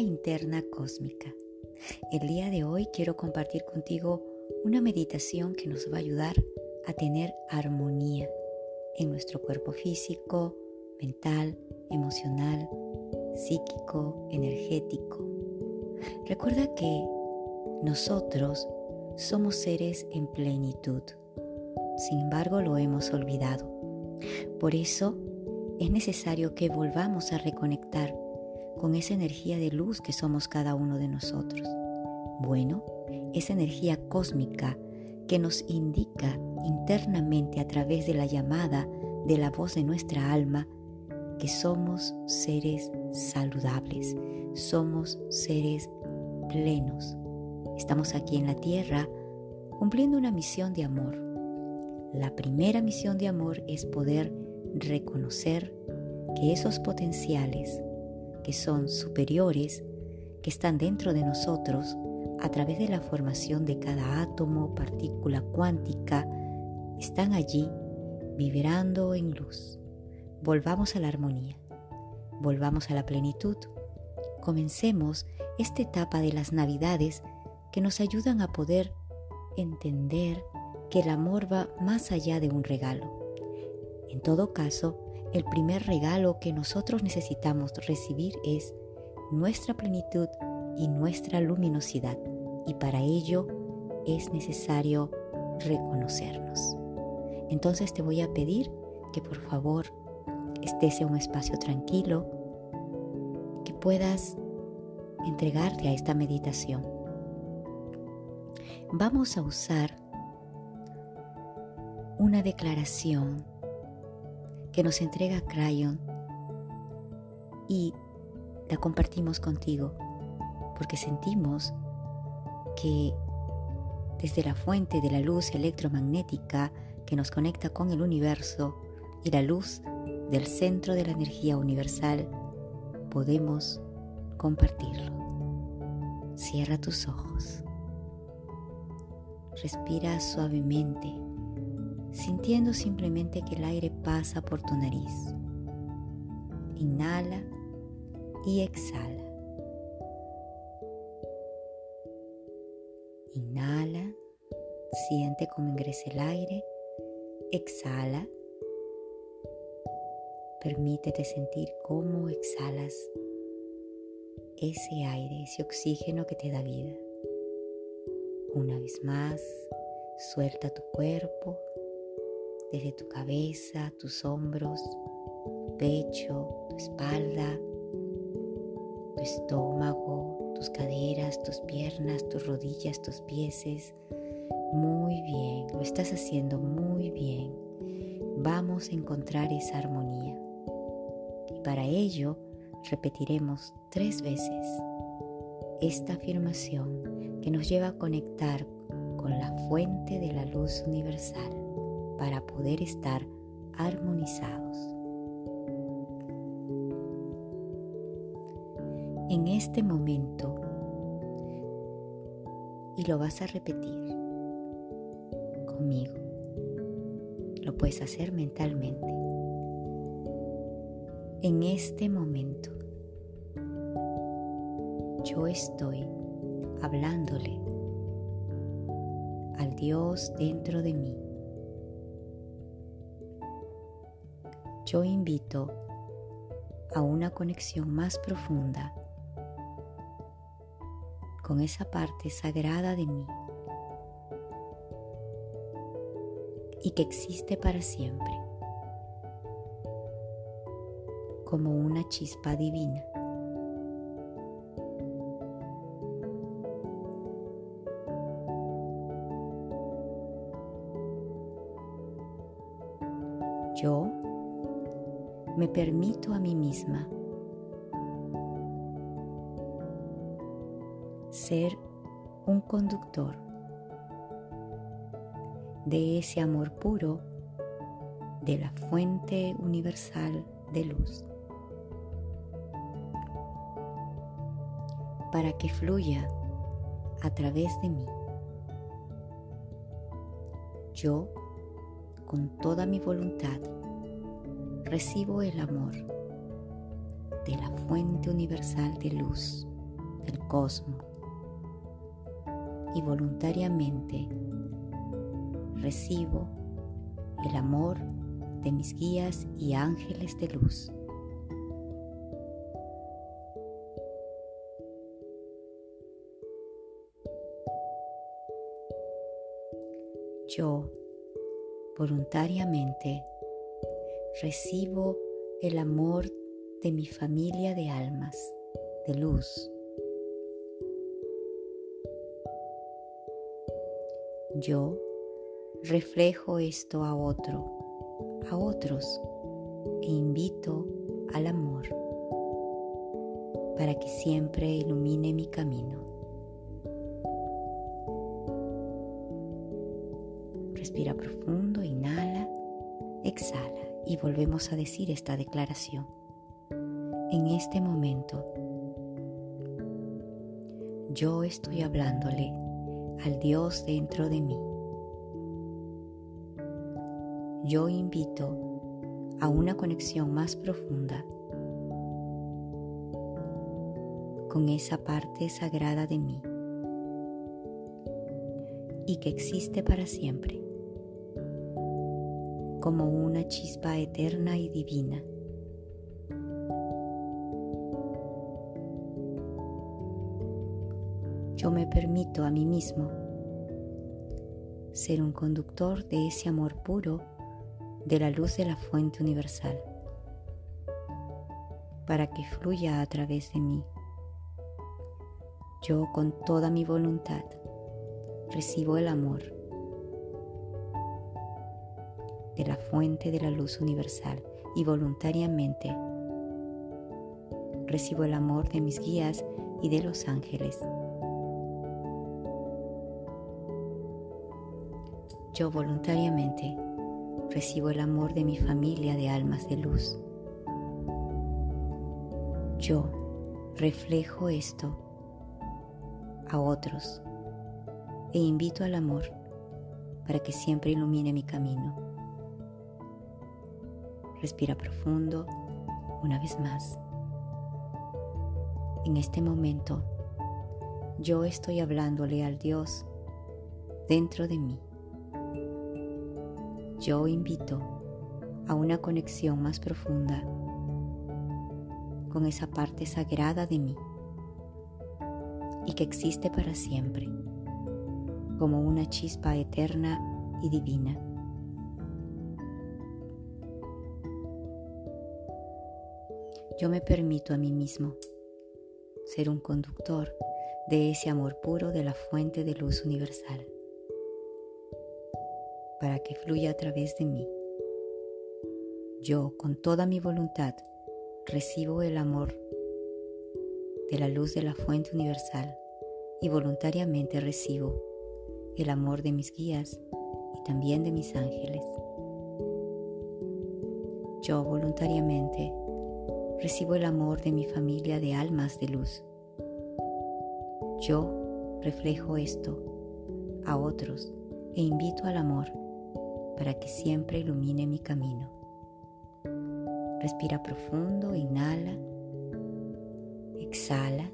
Interna cósmica. El día de hoy quiero compartir contigo una meditación que nos va a ayudar a tener armonía en nuestro cuerpo físico, mental, emocional, psíquico, energético. Recuerda que nosotros somos seres en plenitud. Sin embargo, lo hemos olvidado. Por eso es necesario que volvamos a reconectar con esa energía de luz que somos cada uno de nosotros. Bueno, esa energía cósmica que nos indica internamente a través de la llamada de la voz de nuestra alma que somos seres saludables, somos seres plenos. Estamos aquí en la tierra cumpliendo una misión de amor. La primera misión de amor es poder reconocer que esos potenciales que son superiores, que están dentro de nosotros, a través de la formación de cada átomo, partícula cuántica, están allí vibrando en luz. Volvamos a la armonía, volvamos a la plenitud. Comencemos esta etapa de las navidades que nos ayudan a poder entender que el amor va más allá de un regalo. En todo caso, el primer regalo que nosotros necesitamos recibir es nuestra plenitud y nuestra luminosidad. Y para ello es necesario reconocernos. Entonces te voy a pedir que por favor estés en un espacio tranquilo, que puedas entregarte a esta meditación. Vamos a usar una declaración que nos entrega Crayon y la compartimos contigo porque sentimos que desde la fuente de la luz electromagnética que nos conecta con el universo y la luz del centro de la energía universal, podemos compartirlo. Cierra tus ojos. Respira suavemente sintiendo simplemente que el aire pasa por tu nariz. Inhala y exhala. Inhala, siente cómo ingresa el aire, exhala. Permítete sentir cómo exhalas ese aire, ese oxígeno que te da vida. Una vez más, suelta tu cuerpo desde tu cabeza, tus hombros, tu pecho, tu espalda, tu estómago, tus caderas, tus piernas, tus rodillas, tus pies. Muy bien, lo estás haciendo muy bien. Vamos a encontrar esa armonía. Y para ello repetiremos tres veces esta afirmación que nos lleva a conectar con la fuente de la luz universal para poder estar armonizados. En este momento, y lo vas a repetir conmigo, lo puedes hacer mentalmente. En este momento, yo estoy hablándole al Dios dentro de mí yo invito a una conexión más profunda con esa parte sagrada de mí y que existe para siempre como una chispa divina. Permito a mí misma ser un conductor de ese amor puro de la fuente universal de luz. Para que fluya a través de mí. Yo, con toda mi voluntad, recibo el amor de la fuente universal de luz del cosmos y voluntariamente recibo el amor de mis guías y ángeles de luz. Yo voluntariamente recibo el amor de mi familia de almas, de luz. Yo reflejo esto a otro, a otros, e invito al amor para que siempre ilumine mi camino. Respira profundo, inhala, exhala y volvemos a decir esta declaración. En este momento, yo estoy hablándole al Dios dentro de mí yo invito a una conexión más profunda con esa parte sagrada de mí y que existe para siempre como una chispa eterna y divina. Yo me permito a mí mismo ser un conductor de ese amor puro de la luz de la fuente universal para que fluya a través de mí. Yo con toda mi voluntad recibo el amor de la fuente de la luz universal y voluntariamente recibo el amor de mis guías y de los ángeles. Yo voluntariamente recibo el amor de mi familia de almas de luz. Yo reflejo esto a otros e invito al amor para que siempre ilumine mi camino. Respira profundo una vez más. En este momento, yo estoy hablándole al Dios dentro de mí yo invito a una conexión más profunda con esa parte sagrada de mí y que existe para siempre como una chispa eterna y divina. Yo me permito a mí mismo ser un conductor de ese amor puro de la fuente de luz universal para que fluya a través de mí. Yo, con toda mi voluntad, recibo el amor de la luz de la fuente universal y voluntariamente recibo el amor de mis guías y también de mis ángeles. Yo voluntariamente recibo el amor de mi familia de almas de luz. Yo reflejo esto a otros e invito al amor para que siempre ilumine mi camino. Respira profundo, inhala, exhala.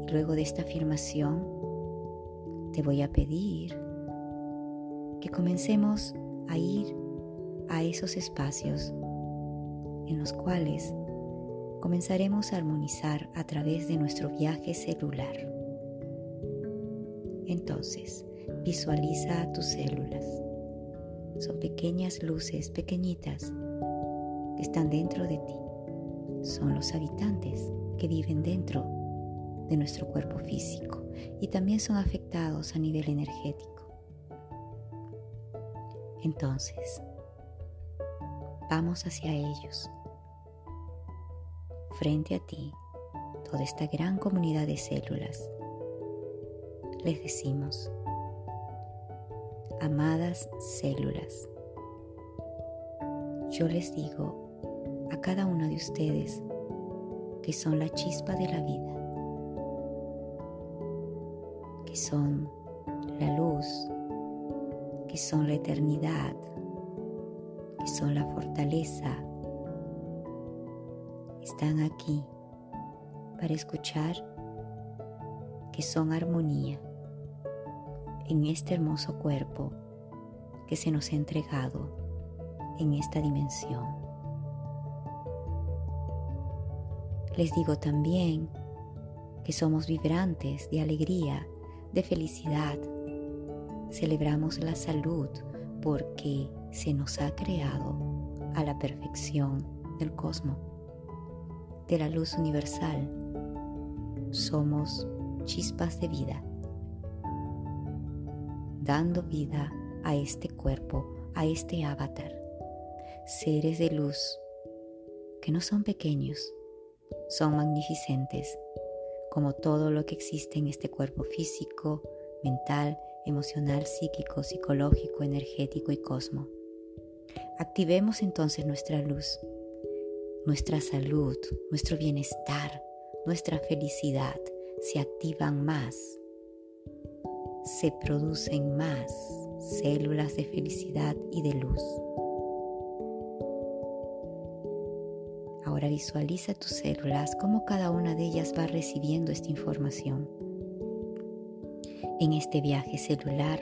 Y luego de esta afirmación te voy a pedir que comencemos a ir a esos espacios en los cuales comenzaremos a armonizar a través de nuestro viaje celular. Entonces, visualiza a tus células son pequeñas luces pequeñitas que están dentro de ti. Son los habitantes que viven dentro de nuestro cuerpo físico y también son afectados a nivel energético. Entonces, Vamos hacia ellos. Frente a ti, toda esta gran comunidad de células. Les decimos, amadas células, yo les digo a cada uno de ustedes que son la chispa de la vida, que son la luz, que son la eternidad, que son la fortaleza, están aquí para escuchar que son armonía en este hermoso cuerpo que se nos ha entregado en esta dimensión. Les digo también que somos vibrantes de alegría, de felicidad. Celebramos la salud porque se nos ha creado a la perfección del cosmos, de la luz universal. Somos chispas de vida dando vida a este cuerpo, a este avatar. Seres de luz que no son pequeños, son magnificentes, como todo lo que existe en este cuerpo físico, mental, emocional, psíquico, psicológico, energético y cosmo. Activemos entonces nuestra luz, nuestra salud, nuestro bienestar, nuestra felicidad se activan más se producen más células de felicidad y de luz. Ahora visualiza tus células, cómo cada una de ellas va recibiendo esta información. En este viaje celular,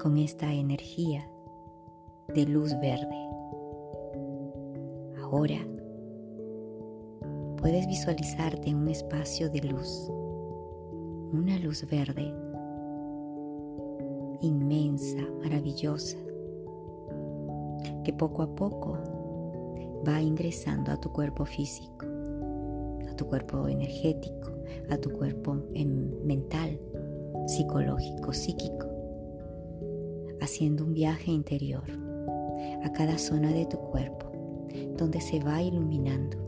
con esta energía de luz verde. Ahora puedes visualizarte en un espacio de luz, una luz verde inmensa, maravillosa, que poco a poco va ingresando a tu cuerpo físico, a tu cuerpo energético, a tu cuerpo mental, psicológico, psíquico, haciendo un viaje interior a cada zona de tu cuerpo, donde se va iluminando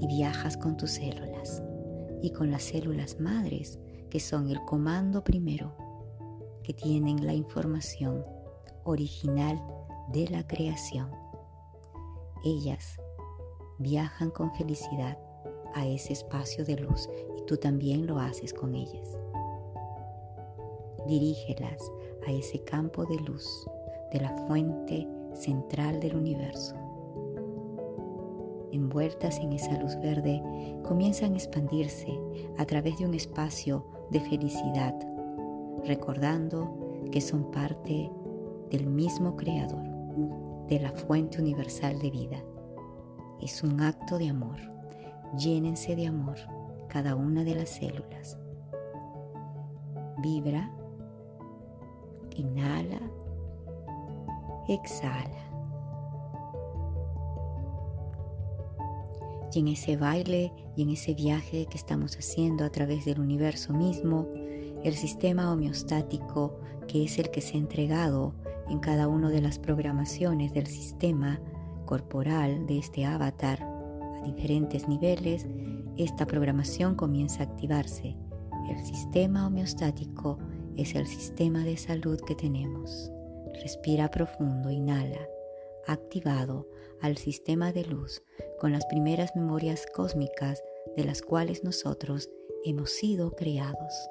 y viajas con tus células y con las células madres que son el comando primero que tienen la información original de la creación. Ellas viajan con felicidad a ese espacio de luz y tú también lo haces con ellas. Dirígelas a ese campo de luz de la fuente central del universo. Envueltas en esa luz verde, comienzan a expandirse a través de un espacio de felicidad recordando que son parte del mismo Creador, de la fuente universal de vida. Es un acto de amor. Llénense de amor cada una de las células. Vibra, inhala, exhala. Y en ese baile y en ese viaje que estamos haciendo a través del universo mismo, el sistema homeostático, que es el que se ha entregado en cada una de las programaciones del sistema corporal de este avatar a diferentes niveles, esta programación comienza a activarse. El sistema homeostático es el sistema de salud que tenemos. Respira profundo, inhala, activado al sistema de luz con las primeras memorias cósmicas de las cuales nosotros hemos sido creados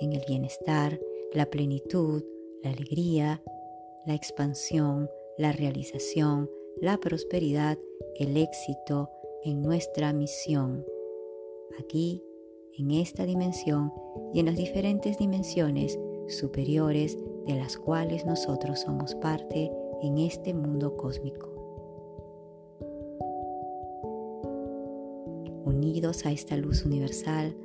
en el bienestar, la plenitud, la alegría, la expansión, la realización, la prosperidad, el éxito en nuestra misión. Aquí, en esta dimensión y en las diferentes dimensiones superiores de las cuales nosotros somos parte en este mundo cósmico. Unidos a esta luz universal,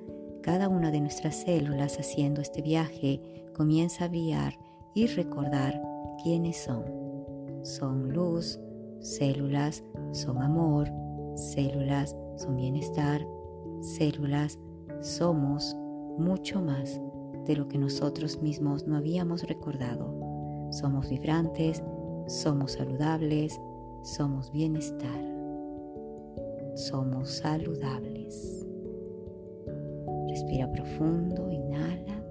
cada una de nuestras células haciendo este viaje comienza a brillar y recordar quiénes son. Son luz, células son amor, células son bienestar, células somos mucho más de lo que nosotros mismos no habíamos recordado. Somos vibrantes, somos saludables, somos bienestar, somos saludables. Respira profundo, inhala,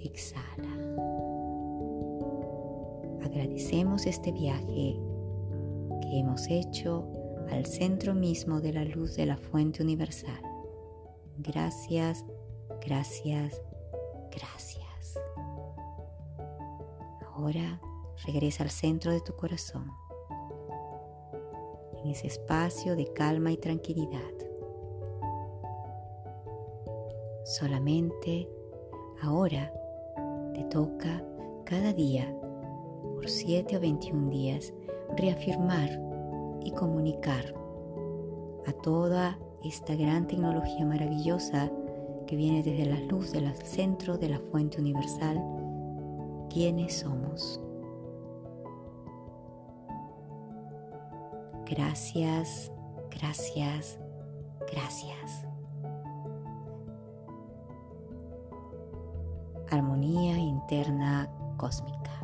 exhala. Agradecemos este viaje que hemos hecho al centro mismo de la luz de la fuente universal. Gracias, gracias, gracias. Ahora regresa al centro de tu corazón, en ese espacio de calma y tranquilidad. Solamente ahora te toca cada día, por 7 o 21 días, reafirmar y comunicar a toda esta gran tecnología maravillosa que viene desde la luz del centro de la fuente universal, quiénes somos. Gracias, gracias, gracias. Armonía interna cósmica.